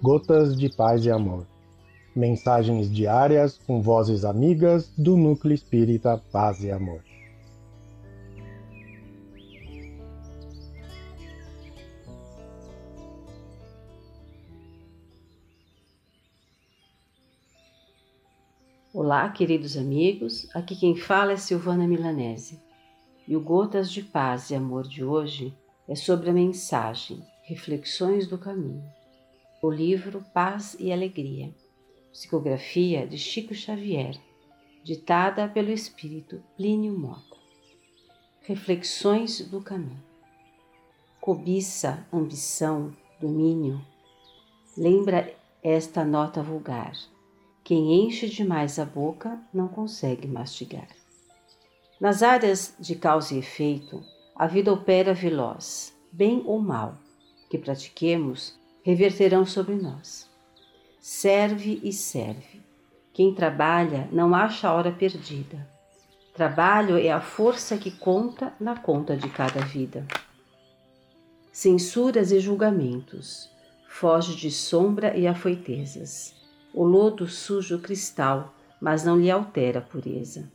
Gotas de Paz e Amor. Mensagens diárias com vozes amigas do Núcleo Espírita Paz e Amor. Olá, queridos amigos. Aqui quem fala é Silvana Milanese. E o Gotas de Paz e Amor de hoje é sobre a mensagem Reflexões do Caminho, o livro Paz e Alegria, psicografia de Chico Xavier, ditada pelo espírito Plínio Mota. Reflexões do Caminho. Cobiça, ambição, domínio. Lembra esta nota vulgar quem enche demais a boca não consegue mastigar. Nas áreas de causa e efeito, a vida opera veloz, bem ou mal, que pratiquemos reverterão sobre nós. Serve e serve. Quem trabalha não acha a hora perdida. Trabalho é a força que conta na conta de cada vida. Censuras e julgamentos, foge de sombra e afoitezas o lodo suja o cristal, mas não lhe altera a pureza.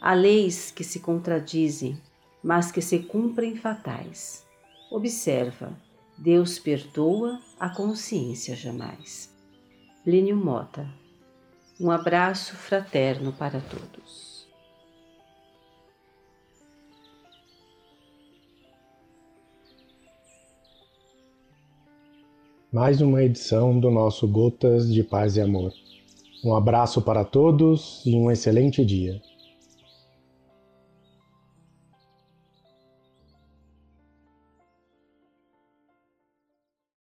Há leis que se contradizem, mas que se cumprem fatais. Observa, Deus perdoa, a consciência jamais. Plínio Mota. Um abraço fraterno para todos. mais uma edição do nosso Gotas de Paz e Amor. Um abraço para todos e um excelente dia.